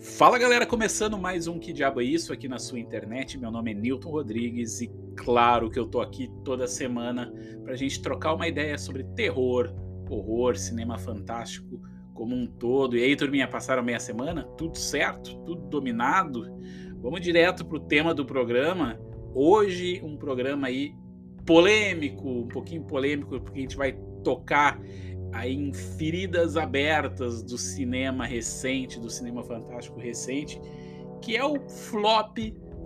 Fala galera, começando mais um Que Diabo é Isso aqui na sua internet. Meu nome é Newton Rodrigues e claro que eu tô aqui toda semana pra gente trocar uma ideia sobre terror, horror, cinema fantástico como um todo. E aí, turminha, passaram meia semana? Tudo certo? Tudo dominado? Vamos direto pro tema do programa. Hoje, um programa aí polêmico, um pouquinho polêmico, porque a gente vai tocar aí em feridas abertas do cinema recente, do cinema fantástico recente, que é o flop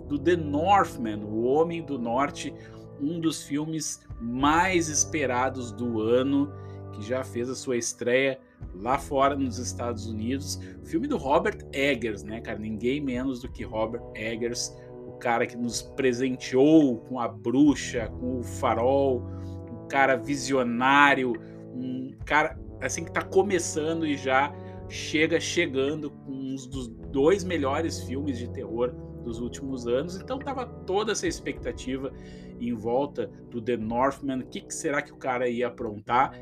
do The Northman, O Homem do Norte, um dos filmes mais esperados do ano, que já fez a sua estreia lá fora nos Estados Unidos. Filme do Robert Eggers, né, cara? Ninguém menos do que Robert Eggers, o cara que nos presenteou com a bruxa, com o farol, um cara visionário, um cara assim que está começando e já chega chegando com um dos dois melhores filmes de terror dos últimos anos. Então tava toda essa expectativa em volta do The Northman. O que, que será que o cara ia aprontar?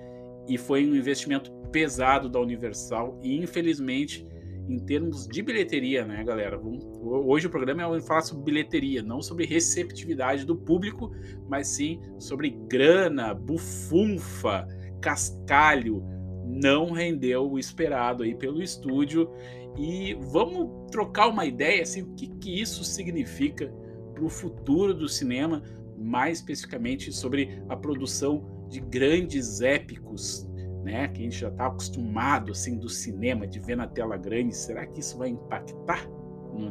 E foi um investimento pesado da Universal e infelizmente em termos de bilheteria, né, galera? Hoje o programa é falar sobre bilheteria, não sobre receptividade do público, mas sim sobre grana, bufunfa, cascalho não rendeu o esperado aí pelo estúdio. E vamos trocar uma ideia assim, o que, que isso significa para o futuro do cinema, mais especificamente sobre a produção de grandes épicos, né? Que a gente já está acostumado assim do cinema, de ver na tela grande. Será que isso vai impactar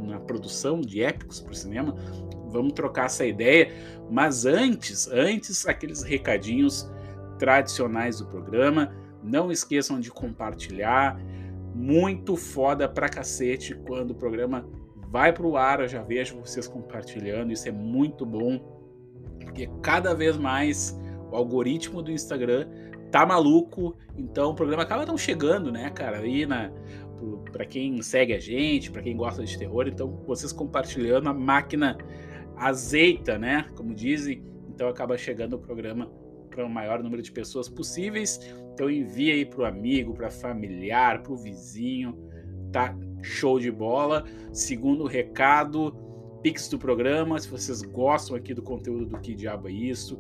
na produção de épicos para o cinema? Vamos trocar essa ideia. Mas antes, antes aqueles recadinhos tradicionais do programa. Não esqueçam de compartilhar. Muito foda pra cacete quando o programa vai pro ar. Eu já vejo vocês compartilhando. Isso é muito bom. Porque cada vez mais o algoritmo do Instagram tá maluco. Então o programa acaba não chegando, né, cara? Aí na para quem segue a gente, para quem gosta de terror, então vocês compartilhando a máquina azeita, né? Como dizem, então acaba chegando o programa para o maior número de pessoas possíveis. Então envie aí para o amigo, para familiar, para o vizinho, tá? Show de bola. Segundo recado, Pix do programa, se vocês gostam aqui do conteúdo do Que Diabo é Isso,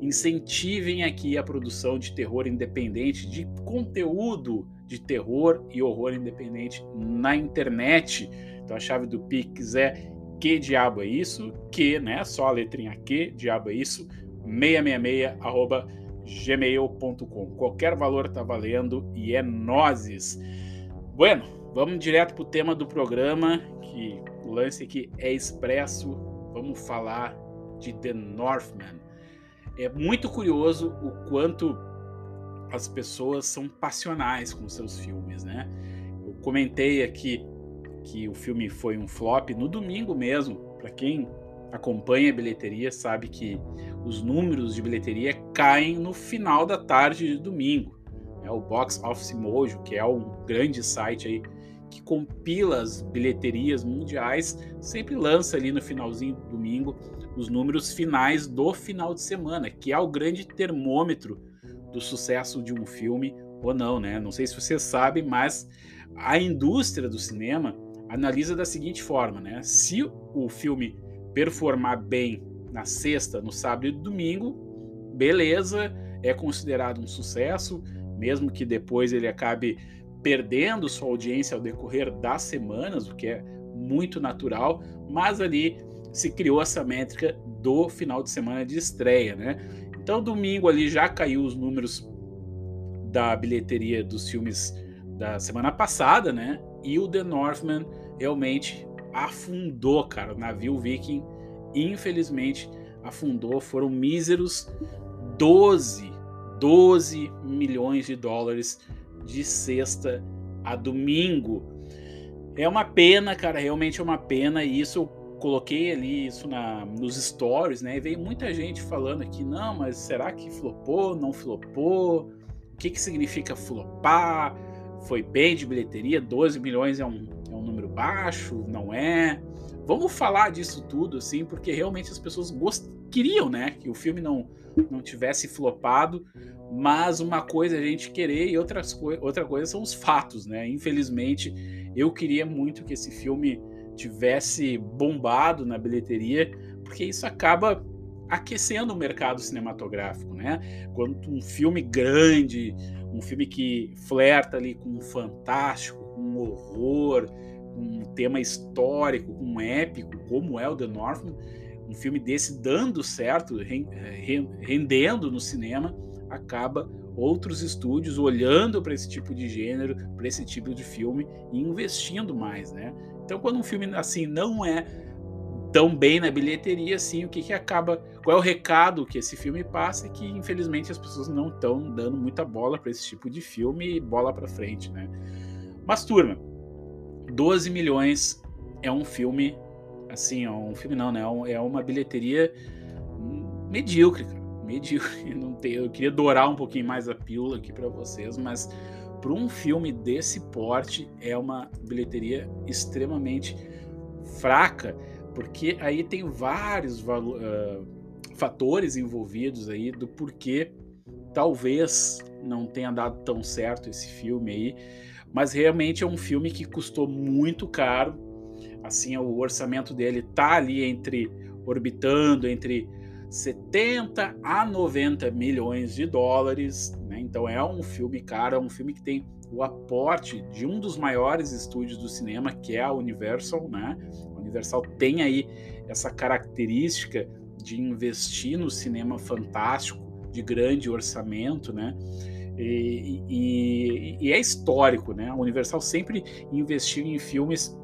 incentivem aqui a produção de terror independente, de conteúdo de terror e horror independente na internet. Então a chave do Pix é que diabo é isso? Que, né? Só a letrinha que diabo é isso? 666@gmail.com. Qualquer valor tá valendo e é nozes. Bueno, vamos direto pro tema do programa, que o lance aqui é expresso. Vamos falar de The Northman. É muito curioso o quanto as pessoas são passionais com seus filmes, né? Eu comentei aqui que o filme foi um flop no domingo mesmo. Para quem acompanha a bilheteria sabe que os números de bilheteria caem no final da tarde de domingo. É o Box Office Mojo, que é um grande site aí que compila as bilheterias mundiais, sempre lança ali no finalzinho do domingo os números finais do final de semana, que é o grande termômetro do sucesso de um filme ou não, né? Não sei se você sabe, mas a indústria do cinema analisa da seguinte forma, né? Se o filme performar bem na sexta, no sábado e domingo, beleza, é considerado um sucesso, mesmo que depois ele acabe perdendo sua audiência ao decorrer das semanas, o que é muito natural, mas ali se criou essa métrica do final de semana de estreia, né? Então, domingo ali já caiu os números da bilheteria dos filmes da semana passada, né? E o The Northman realmente afundou, cara. O navio Viking, infelizmente, afundou. Foram míseros 12, 12 milhões de dólares de sexta a domingo. É uma pena, cara, realmente é uma pena. E isso eu coloquei ali isso na, nos stories, né? E veio muita gente falando aqui, não, mas será que flopou? Não flopou? O que, que significa flopar? Foi bem de bilheteria? 12 milhões é um, é um número baixo? Não é? Vamos falar disso tudo, assim, porque realmente as pessoas gost... queriam, né, que o filme não, não tivesse flopado, mas uma coisa é a gente querer e outras co... outra coisa são os fatos, né? Infelizmente, eu queria muito que esse filme tivesse bombado na bilheteria, porque isso acaba aquecendo o mercado cinematográfico, né? Quando um filme grande, um filme que flerta ali com um fantástico, com um horror, um tema histórico, um épico, como é o The Northman, um filme desse dando certo, rendendo no cinema, acaba outros estúdios olhando para esse tipo de gênero, para esse tipo de filme e investindo mais, né? Então, quando um filme assim não é tão bem na bilheteria, assim, o que, que acaba. Qual é o recado que esse filme passa? É que infelizmente as pessoas não estão dando muita bola para esse tipo de filme e bola para frente, né? Mas, turma, 12 milhões é um filme, assim, um filme não, né? É, é uma bilheteria medíocre, cara. Medíocre. Não tem, eu queria dourar um pouquinho mais a pílula aqui para vocês, mas para um filme desse porte é uma bilheteria extremamente fraca porque aí tem vários uh, fatores envolvidos aí do porquê talvez não tenha dado tão certo esse filme aí, mas realmente é um filme que custou muito caro. Assim, o orçamento dele tá ali entre orbitando entre 70 a 90 milhões de dólares, né? Então é um filme caro, é um filme que tem o aporte de um dos maiores estúdios do cinema, que é a Universal, né? Universal tem aí essa característica de investir no cinema fantástico, de grande orçamento, né? E, e, e, é histórico, né? A Universal sempre investiu em filmes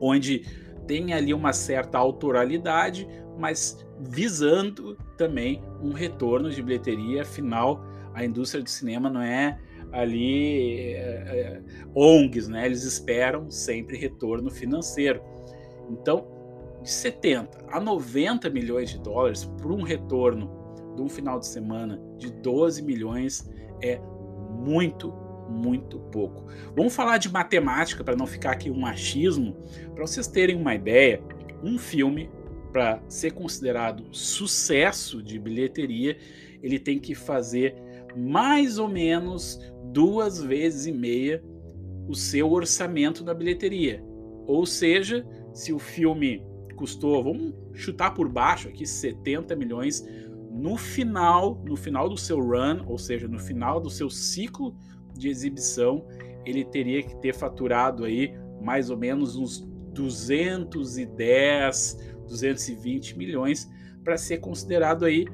onde tem ali uma certa autoralidade, mas visando também um retorno de bilheteria. Afinal, a indústria do cinema não é ali é, é, ONGs, né? Eles esperam sempre retorno financeiro. Então, de 70 a 90 milhões de dólares por um retorno de um final de semana de 12 milhões é muito, muito pouco. Vamos falar de matemática para não ficar aqui um achismo, para vocês terem uma ideia. Um filme para ser considerado sucesso de bilheteria, ele tem que fazer mais ou menos duas vezes e meia o seu orçamento na bilheteria. Ou seja, se o filme custou, vamos chutar por baixo aqui, 70 milhões, no final, no final do seu run, ou seja, no final do seu ciclo de exibição, ele teria que ter faturado aí mais ou menos uns 210, 220 milhões para ser considerado aí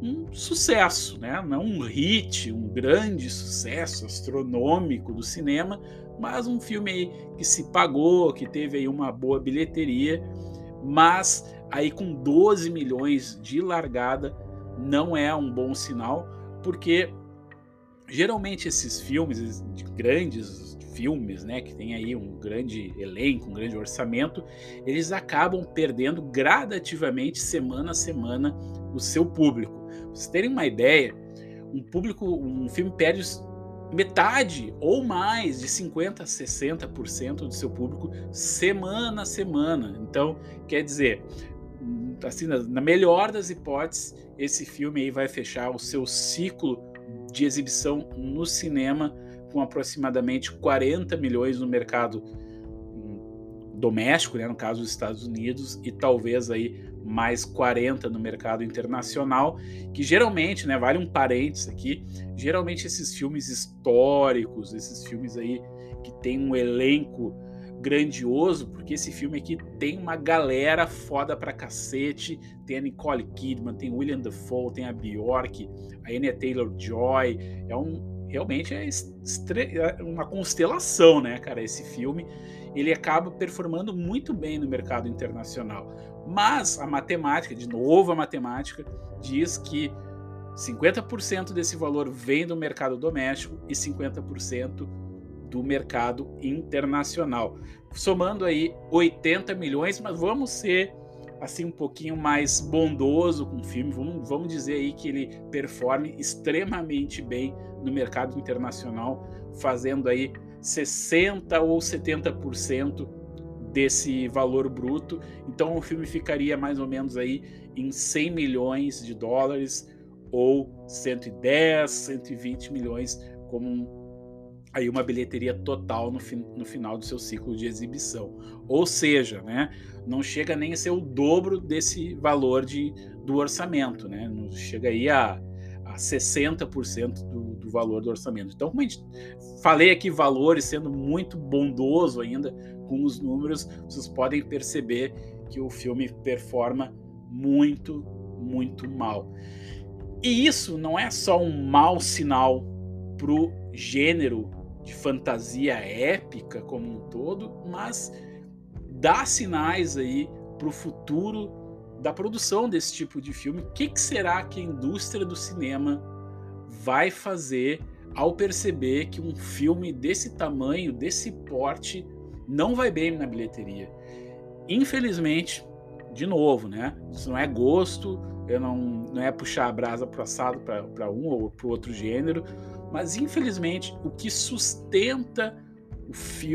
um sucesso, né? Não um hit, um grande sucesso astronômico do cinema, mas um filme aí que se pagou, que teve aí uma boa bilheteria, mas aí com 12 milhões de largada não é um bom sinal, porque geralmente esses filmes de grandes filmes, né, que tem aí um grande elenco, um grande orçamento, eles acabam perdendo gradativamente semana a semana o seu público. Pra vocês terem uma ideia, um público, um filme perde metade ou mais de 50 a 60% do seu público semana a semana. Então, quer dizer, assim, na melhor das hipóteses, esse filme aí vai fechar o seu ciclo de exibição no cinema com aproximadamente 40 milhões no mercado hum, doméstico, né, no caso dos Estados Unidos, e talvez aí mais 40 no mercado internacional, que geralmente, né, vale um parênteses aqui, geralmente esses filmes históricos, esses filmes aí que tem um elenco grandioso, porque esse filme aqui tem uma galera foda pra cacete, tem a Nicole Kidman, tem William Dafoe, tem a Bjork, a Anya Taylor-Joy, é um realmente é, é uma constelação, né, cara, esse filme. Ele acaba performando muito bem no mercado internacional. Mas a matemática, de novo a matemática, diz que 50% desse valor vem do mercado doméstico e 50% do mercado internacional. Somando aí 80 milhões, mas vamos ser assim um pouquinho mais bondoso com o filme, vamos, vamos dizer aí que ele performe extremamente bem no mercado internacional, fazendo aí 60 ou 70% desse valor bruto. Então o filme ficaria mais ou menos aí em 100 milhões de dólares ou 110, 120 milhões como um, aí uma bilheteria total no, fin no final do seu ciclo de exibição. Ou seja, né, não chega nem a ser o dobro desse valor de, do orçamento, né? Não chega aí a, a 60% do, do valor do orçamento. Então, como a gente falei aqui valores sendo muito bondoso ainda com os números, vocês podem perceber que o filme performa muito, muito mal. E isso não é só um mau sinal pro gênero de fantasia épica como um todo, mas dá sinais aí para o futuro da produção desse tipo de filme. O que, que será que a indústria do cinema vai fazer ao perceber que um filme desse tamanho, desse porte, não vai bem na bilheteria? Infelizmente, de novo, né? Isso não é gosto, eu não, não é puxar a brasa para assado para um ou para outro gênero, mas infelizmente o que sustenta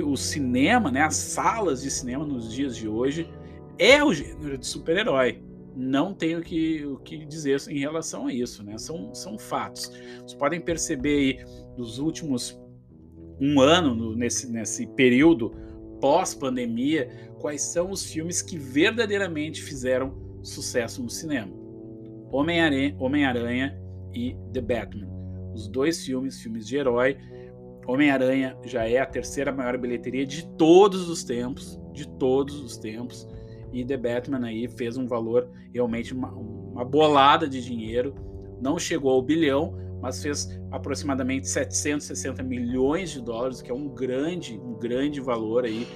o, o cinema, né, as salas de cinema nos dias de hoje, é o gênero de super-herói. Não tenho que, o que dizer em relação a isso, né? São, são fatos. Vocês podem perceber aí nos últimos um ano, no, nesse, nesse período pós-pandemia, quais são os filmes que verdadeiramente fizeram sucesso no cinema. Homem-Aranha Homem e The Batman. Os dois filmes, filmes de herói. Homem-Aranha já é a terceira maior bilheteria de todos os tempos, de todos os tempos. E The Batman aí fez um valor realmente uma, uma bolada de dinheiro. Não chegou ao bilhão, mas fez aproximadamente 760 milhões de dólares, que é um grande, um grande valor aí,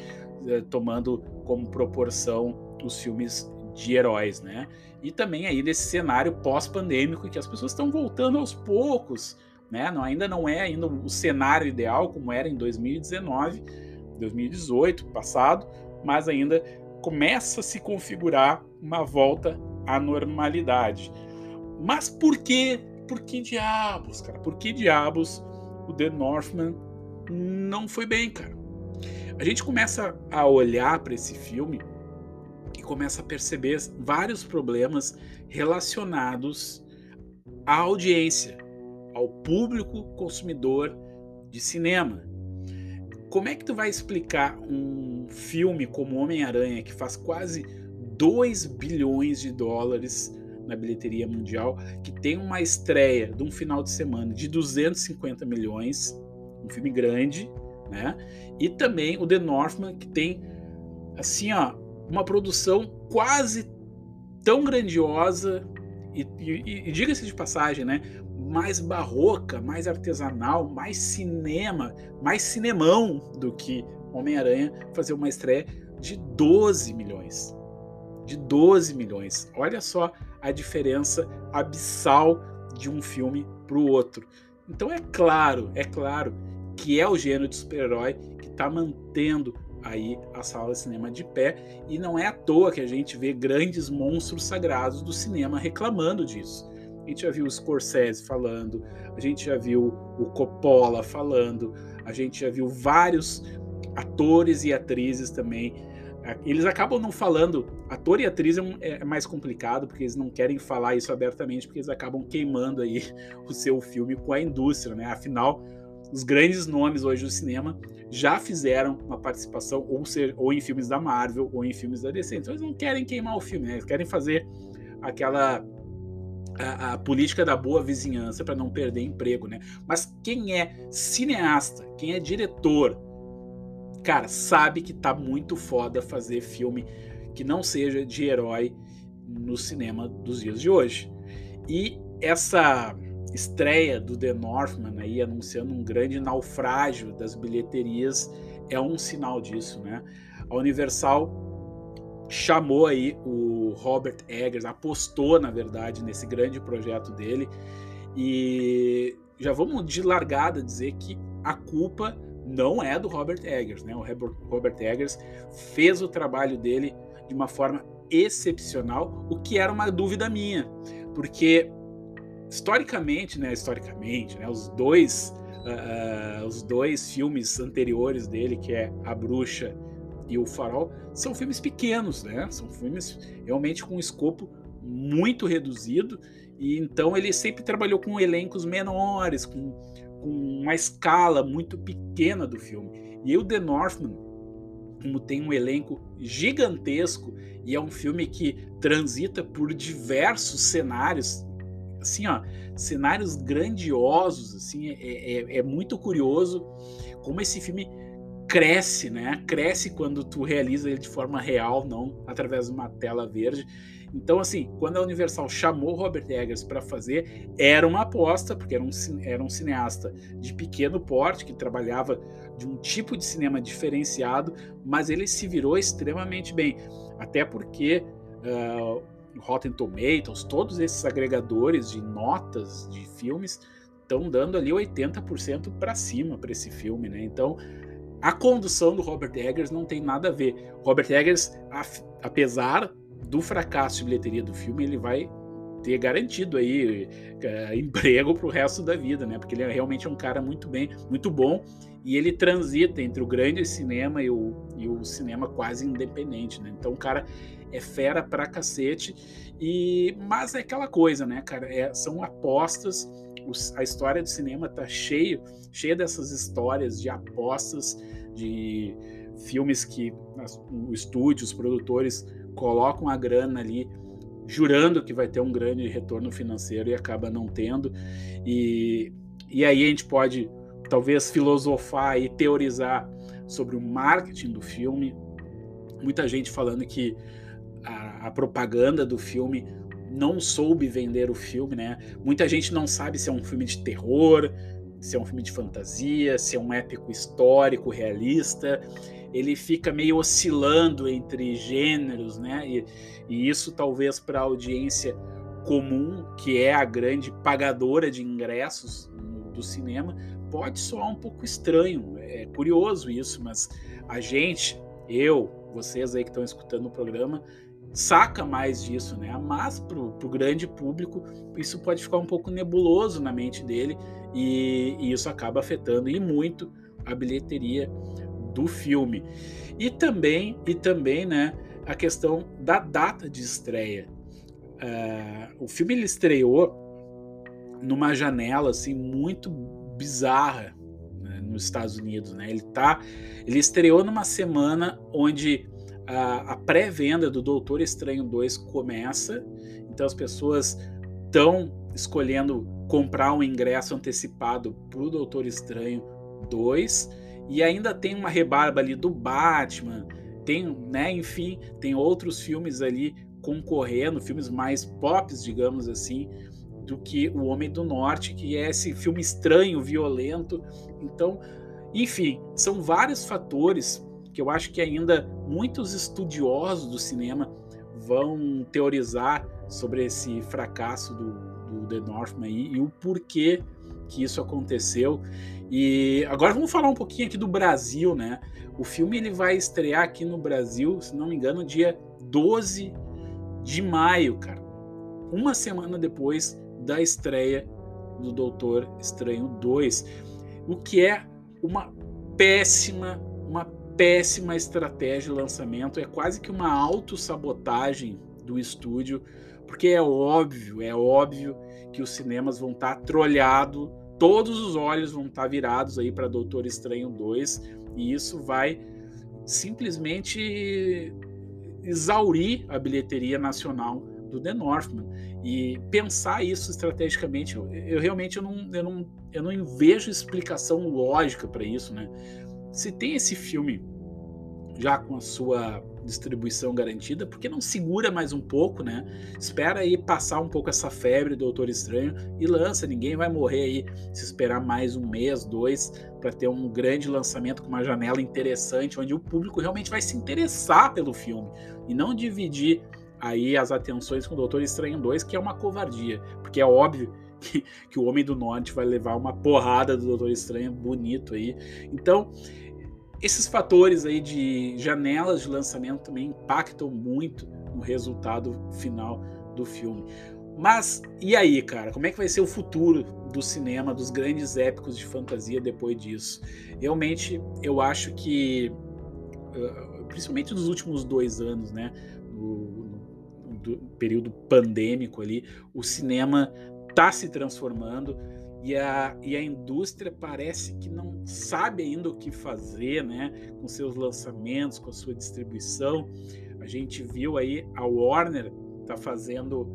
eh, tomando como proporção os filmes de heróis, né? E também aí desse cenário pós-pandêmico que as pessoas estão voltando aos poucos né? Não, ainda não é ainda o cenário ideal como era em 2019, 2018, passado, mas ainda começa a se configurar uma volta à normalidade. Mas por que? Por que diabos, cara? Por que diabos o The Northman não foi bem, cara? A gente começa a olhar para esse filme e começa a perceber vários problemas relacionados à audiência, ao público consumidor de cinema. Como é que tu vai explicar um filme como Homem-Aranha, que faz quase 2 bilhões de dólares na bilheteria mundial, que tem uma estreia de um final de semana de 250 milhões, um filme grande, né? E também o The Northman, que tem assim, ó, uma produção quase tão grandiosa e, e, e diga-se de passagem, né? Mais barroca, mais artesanal, mais cinema, mais cinemão do que Homem-Aranha fazer uma estreia de 12 milhões. De 12 milhões. Olha só a diferença abissal de um filme para o outro. Então é claro, é claro que é o gênero de super-herói que está mantendo aí a sala de cinema de pé e não é à toa que a gente vê grandes monstros sagrados do cinema reclamando disso. A gente já viu o Scorsese falando, a gente já viu o Coppola falando, a gente já viu vários atores e atrizes também. Eles acabam não falando, ator e atriz é, é mais complicado, porque eles não querem falar isso abertamente, porque eles acabam queimando aí o seu filme com a indústria, né? Afinal, os grandes nomes hoje do cinema já fizeram uma participação, ou, ser, ou em filmes da Marvel, ou em filmes da DC. Então eles não querem queimar o filme, né? Eles querem fazer aquela a, a, política da boa vizinhança para não perder emprego, né? Mas quem é cineasta, quem é diretor, cara, sabe que tá muito foda fazer filme que não seja de herói no cinema dos dias de hoje. E essa estreia do The Northman aí anunciando um grande naufrágio das bilheterias é um sinal disso, né? A Universal chamou aí o Robert Eggers, apostou na verdade nesse grande projeto dele e já vamos de largada dizer que a culpa não é do Robert Eggers, né? O Robert Eggers fez o trabalho dele de uma forma excepcional, o que era uma dúvida minha, porque historicamente, né? Historicamente, né? Os dois, uh, os dois filmes anteriores dele, que é A Bruxa e O Farol são filmes pequenos, né? São filmes realmente com um escopo muito reduzido e então ele sempre trabalhou com elencos menores, com, com uma escala muito pequena do filme. E o The Northman, como tem um elenco gigantesco e é um filme que transita por diversos cenários, assim, ó, cenários grandiosos, assim, é, é, é muito curioso como esse filme cresce, né? Cresce quando tu realiza ele de forma real, não através de uma tela verde. Então, assim, quando a Universal chamou Robert Eggers para fazer, era uma aposta, porque era um, era um cineasta de pequeno porte, que trabalhava de um tipo de cinema diferenciado, mas ele se virou extremamente bem. Até porque uh, Rotten Tomatoes, todos esses agregadores de notas de filmes estão dando ali 80% para cima para esse filme, né? Então, a condução do Robert Eggers não tem nada a ver. Robert Eggers, apesar do fracasso de bilheteria do filme, ele vai ter garantido aí uh, emprego para o resto da vida, né? Porque ele é realmente um cara muito bem, muito bom e ele transita entre o grande cinema e o, e o cinema quase independente, né? Então o cara é fera pra cacete e mas é aquela coisa, né, cara? É, são apostas. A história do cinema tá cheio, cheia dessas histórias de apostas, de filmes que o estúdio, os produtores colocam a grana ali jurando que vai ter um grande retorno financeiro e acaba não tendo. E, e aí a gente pode talvez filosofar e teorizar sobre o marketing do filme. Muita gente falando que a, a propaganda do filme não soube vender o filme, né? Muita gente não sabe se é um filme de terror, se é um filme de fantasia, se é um épico histórico realista ele fica meio oscilando entre gêneros, né? E, e isso talvez para a audiência comum, que é a grande pagadora de ingressos do cinema, pode soar um pouco estranho. É curioso isso, mas a gente, eu, vocês aí que estão escutando o programa, saca mais disso, né? Mas para o grande público isso pode ficar um pouco nebuloso na mente dele e, e isso acaba afetando e muito a bilheteria do filme. E também, e também né, a questão da data de estreia. Uh, o filme ele estreou numa janela assim muito bizarra né, nos Estados Unidos, né? Ele tá, ele estreou numa semana onde a, a pré-venda do Doutor Estranho 2 começa, então as pessoas estão escolhendo comprar um ingresso antecipado para o Doutor Estranho 2 e ainda tem uma rebarba ali do Batman, tem, né, enfim, tem outros filmes ali concorrendo, filmes mais pop, digamos assim, do que O Homem do Norte, que é esse filme estranho, violento. Então, enfim, são vários fatores que eu acho que ainda muitos estudiosos do cinema vão teorizar sobre esse fracasso do, do The Northman aí, e o porquê que isso aconteceu. E agora vamos falar um pouquinho aqui do Brasil, né? O filme ele vai estrear aqui no Brasil, se não me engano, dia 12 de maio, cara. Uma semana depois da estreia do Doutor Estranho 2. O que é uma péssima, uma péssima estratégia de lançamento, é quase que uma autossabotagem do estúdio, porque é óbvio, é óbvio que os cinemas vão estar tá trolhados todos os olhos vão estar virados aí para Doutor Estranho 2 e isso vai simplesmente exaurir a bilheteria nacional do The Northman. E pensar isso estrategicamente eu, eu realmente eu não, eu não, eu não vejo explicação lógica para isso né? Se tem esse filme já com a sua distribuição garantida, porque não segura mais um pouco, né? Espera aí passar um pouco essa febre do Doutor Estranho e lança. Ninguém vai morrer aí se esperar mais um mês, dois, para ter um grande lançamento com uma janela interessante, onde o público realmente vai se interessar pelo filme e não dividir aí as atenções com o Doutor Estranho 2, que é uma covardia, porque é óbvio que, que, o Homem do Norte vai levar uma porrada do Doutor Estranho bonito aí. Então, esses fatores aí de janelas de lançamento também impactam muito no resultado final do filme. Mas e aí, cara? Como é que vai ser o futuro do cinema, dos grandes épicos de fantasia depois disso? Realmente, eu acho que principalmente nos últimos dois anos, né? No, período pandêmico ali, o cinema está se transformando e a, e a indústria parece que não sabe ainda o que fazer, né? Com seus lançamentos, com a sua distribuição. A gente viu aí a Warner está fazendo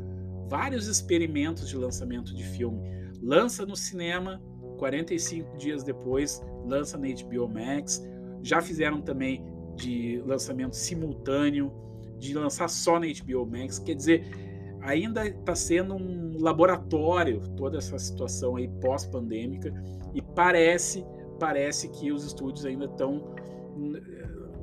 vários experimentos de lançamento de filme. Lança no cinema, 45 dias depois lança na HBO Max. Já fizeram também de lançamento simultâneo, de lançar só na HBO Max. Quer dizer, ainda está sendo um laboratório toda essa situação aí pós-pandêmica e parece parece que os estúdios ainda estão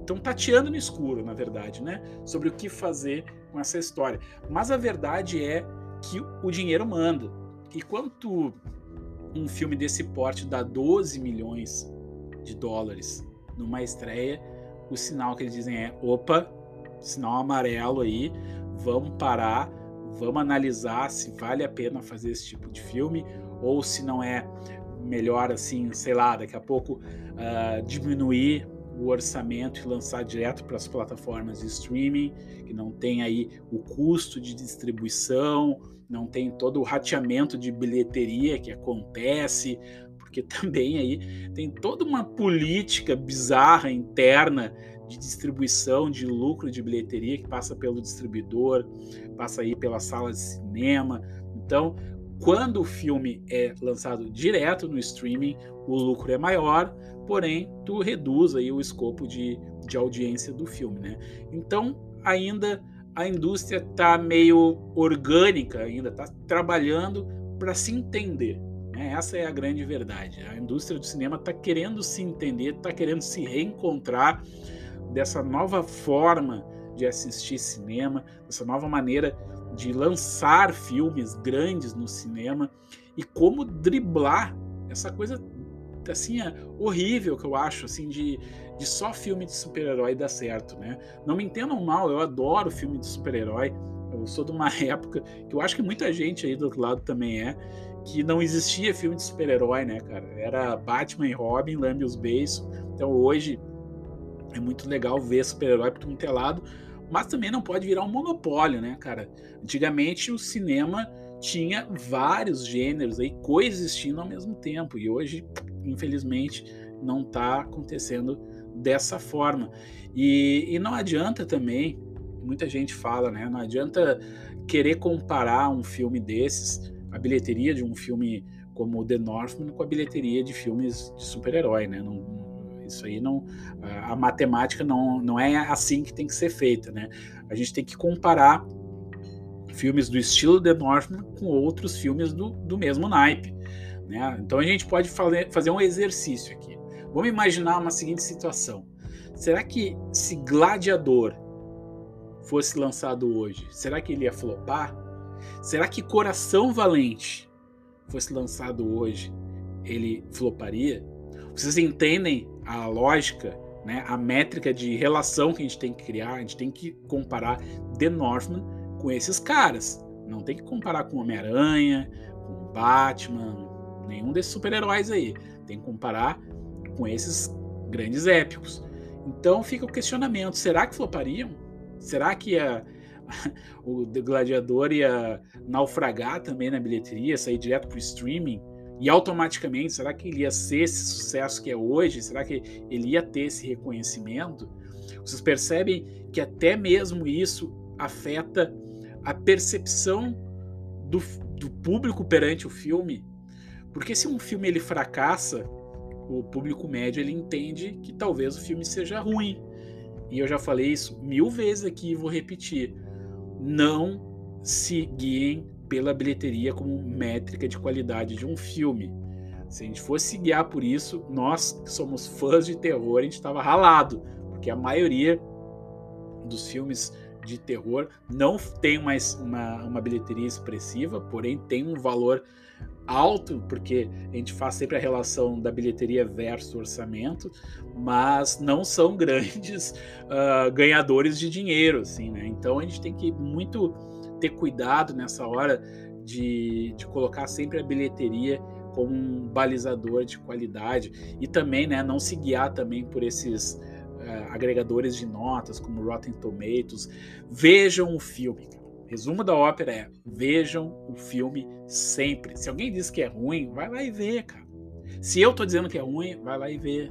estão tateando no escuro, na verdade, né? Sobre o que fazer com essa história. Mas a verdade é que o dinheiro manda. E quanto um filme desse porte dá 12 milhões de dólares numa estreia, o sinal que eles dizem é: opa, sinal amarelo aí, vamos parar, vamos analisar se vale a pena fazer esse tipo de filme ou se não é melhor assim, sei lá, daqui a pouco uh, diminuir o orçamento e lançar direto para as plataformas de streaming, que não tem aí o custo de distribuição, não tem todo o rateamento de bilheteria que acontece, porque também aí tem toda uma política bizarra interna de distribuição de lucro de bilheteria que passa pelo distribuidor, passa aí pela sala de cinema. Então, quando o filme é lançado direto no streaming, o lucro é maior, porém tu reduz aí o escopo de, de audiência do filme, né? Então, ainda a indústria está meio orgânica ainda, está trabalhando para se entender. Né? Essa é a grande verdade. A indústria do cinema está querendo se entender, está querendo se reencontrar dessa nova forma de assistir cinema, dessa nova maneira de lançar filmes grandes no cinema e como driblar essa coisa assim é horrível que eu acho assim de, de só filme de super-herói dar certo, né? Não me entendam mal, eu adoro filme de super-herói. Eu sou de uma época que eu acho que muita gente aí do outro lado também é que não existia filme de super-herói, né, cara? Era Batman e Robin, Lambe os beijos. Então hoje é muito legal ver super-herói por todo é lado, mas também não pode virar um monopólio, né, cara? Antigamente o cinema tinha vários gêneros aí coexistindo ao mesmo tempo e hoje, infelizmente, não está acontecendo dessa forma. E, e não adianta também, muita gente fala, né? Não adianta querer comparar um filme desses, a bilheteria de um filme como The Northman com a bilheteria de filmes de super-herói, né? Não, isso aí não. A, a matemática não, não é assim que tem que ser feita, né? A gente tem que comparar filmes do estilo The Northman com outros filmes do, do mesmo naipe. Né? Então a gente pode fazer um exercício aqui. Vamos imaginar uma seguinte situação. Será que se Gladiador fosse lançado hoje, será que ele ia flopar? Será que Coração Valente fosse lançado hoje, ele floparia? Vocês entendem a lógica, né, a métrica de relação que a gente tem que criar? A gente tem que comparar The Northman com esses caras. Não tem que comparar com Homem-Aranha, com Batman, nenhum desses super-heróis aí. Tem que comparar com esses grandes épicos. Então fica o questionamento: será que flopariam? Será que a, o Gladiador ia naufragar também na bilheteria, sair direto para o streaming? E automaticamente, será que ele ia ser esse sucesso que é hoje? Será que ele ia ter esse reconhecimento? Vocês percebem que até mesmo isso afeta a percepção do, do público perante o filme. Porque se um filme ele fracassa, o público médio ele entende que talvez o filme seja ruim. E eu já falei isso mil vezes aqui e vou repetir. Não se guiem pela bilheteria como métrica de qualidade de um filme. Se a gente fosse guiar por isso, nós que somos fãs de terror, a gente estava ralado, porque a maioria dos filmes de terror não tem mais uma, uma bilheteria expressiva, porém tem um valor alto, porque a gente faz sempre a relação da bilheteria versus orçamento, mas não são grandes uh, ganhadores de dinheiro, assim, né? Então a gente tem que muito ter cuidado nessa hora de, de colocar sempre a bilheteria como um balizador de qualidade e também, né, não se guiar também por esses uh, agregadores de notas como Rotten Tomatoes. Vejam o filme. Resumo da ópera é: vejam o filme sempre. Se alguém diz que é ruim, vai lá e vê, cara. Se eu tô dizendo que é ruim, vai lá e vê.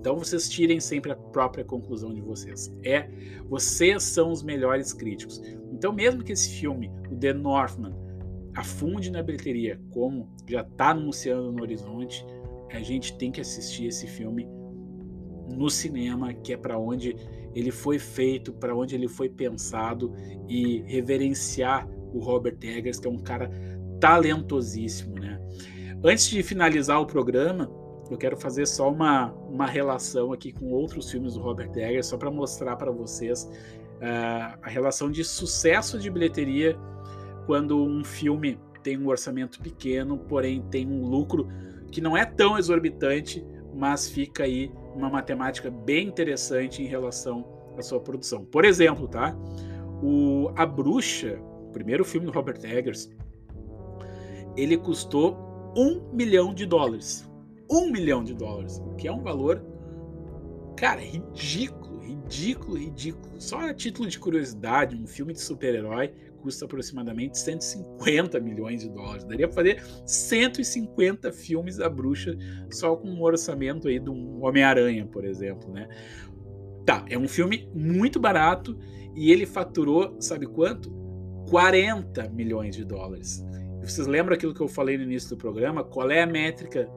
Então vocês tirem sempre a própria conclusão de vocês. É, vocês são os melhores críticos. Então mesmo que esse filme, o The Northman, afunde na bilheteria, como já está anunciando no horizonte, a gente tem que assistir esse filme no cinema, que é para onde ele foi feito, para onde ele foi pensado e reverenciar o Robert Eggers, que é um cara talentosíssimo, né? Antes de finalizar o programa, eu quero fazer só uma, uma relação aqui com outros filmes do Robert Eggers, só para mostrar para vocês uh, a relação de sucesso de bilheteria quando um filme tem um orçamento pequeno, porém tem um lucro que não é tão exorbitante, mas fica aí uma matemática bem interessante em relação à sua produção. Por exemplo, tá? O A Bruxa, o primeiro filme do Robert Eggers, ele custou um milhão de dólares um milhão de dólares, que é um valor, cara, ridículo, ridículo, ridículo. Só a título de curiosidade, um filme de super-herói custa aproximadamente 150 milhões de dólares. Daria para fazer 150 filmes da bruxa só com um orçamento aí de um Homem-Aranha, por exemplo, né? Tá, é um filme muito barato e ele faturou, sabe quanto? 40 milhões de dólares. Vocês lembram aquilo que eu falei no início do programa? Qual é a métrica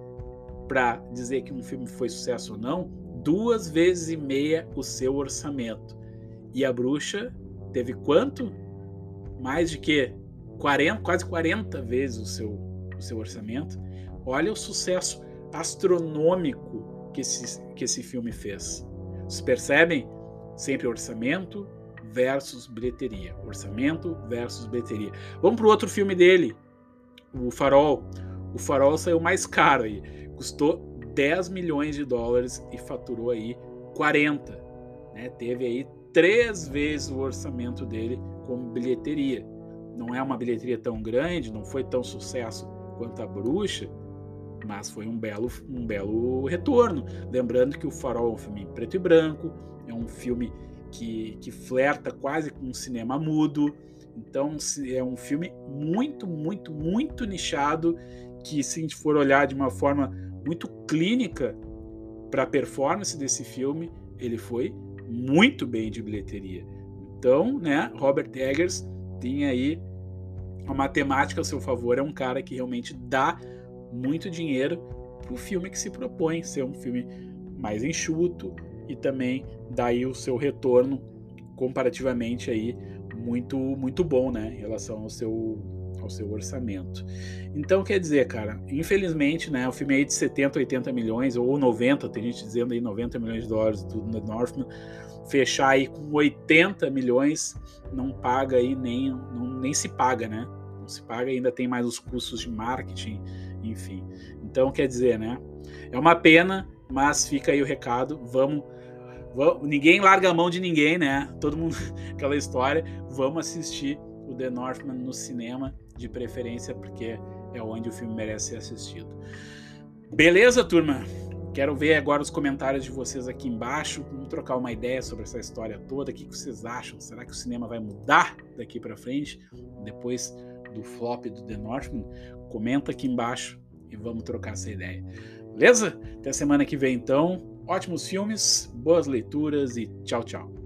para dizer que um filme foi sucesso ou não, duas vezes e meia o seu orçamento. E a Bruxa teve quanto? Mais de que 40, quase 40 vezes o seu, o seu orçamento. Olha o sucesso astronômico que esse, que esse filme fez. Vocês percebem? Sempre orçamento versus bilheteria. Orçamento versus bilheteria. Vamos para o outro filme dele, o Farol. O Farol saiu mais caro aí custou 10 milhões de dólares e faturou aí 40. Né? Teve aí três vezes o orçamento dele como bilheteria. Não é uma bilheteria tão grande, não foi tão sucesso quanto a Bruxa, mas foi um belo, um belo retorno. Lembrando que o Farol é um filme em preto e branco, é um filme que, que flerta quase com um cinema mudo. Então é um filme muito, muito, muito nichado que se a gente for olhar de uma forma muito clínica para a performance desse filme, ele foi muito bem de bilheteria. Então, né, Robert Eggers tem aí a matemática a seu favor, é um cara que realmente dá muito dinheiro para o filme que se propõe ser um filme mais enxuto e também dá aí o seu retorno comparativamente aí muito muito bom, né, em relação ao seu ao seu orçamento. Então, quer dizer, cara, infelizmente, né, o filme aí de 70, 80 milhões, ou 90, tem gente dizendo aí 90 milhões de dólares do Northman, fechar aí com 80 milhões, não paga aí nem, não, nem se paga, né? Não se paga, ainda tem mais os custos de marketing, enfim. Então, quer dizer, né? É uma pena, mas fica aí o recado, vamos ninguém larga a mão de ninguém, né? Todo mundo, aquela história. Vamos assistir o The Northman no cinema de preferência, porque é onde o filme merece ser assistido. Beleza, turma? Quero ver agora os comentários de vocês aqui embaixo. Vamos trocar uma ideia sobre essa história toda. O que vocês acham? Será que o cinema vai mudar daqui para frente, depois do flop do The Northman? Comenta aqui embaixo e vamos trocar essa ideia. Beleza? Até semana que vem, então. Ótimos filmes, boas leituras e tchau, tchau.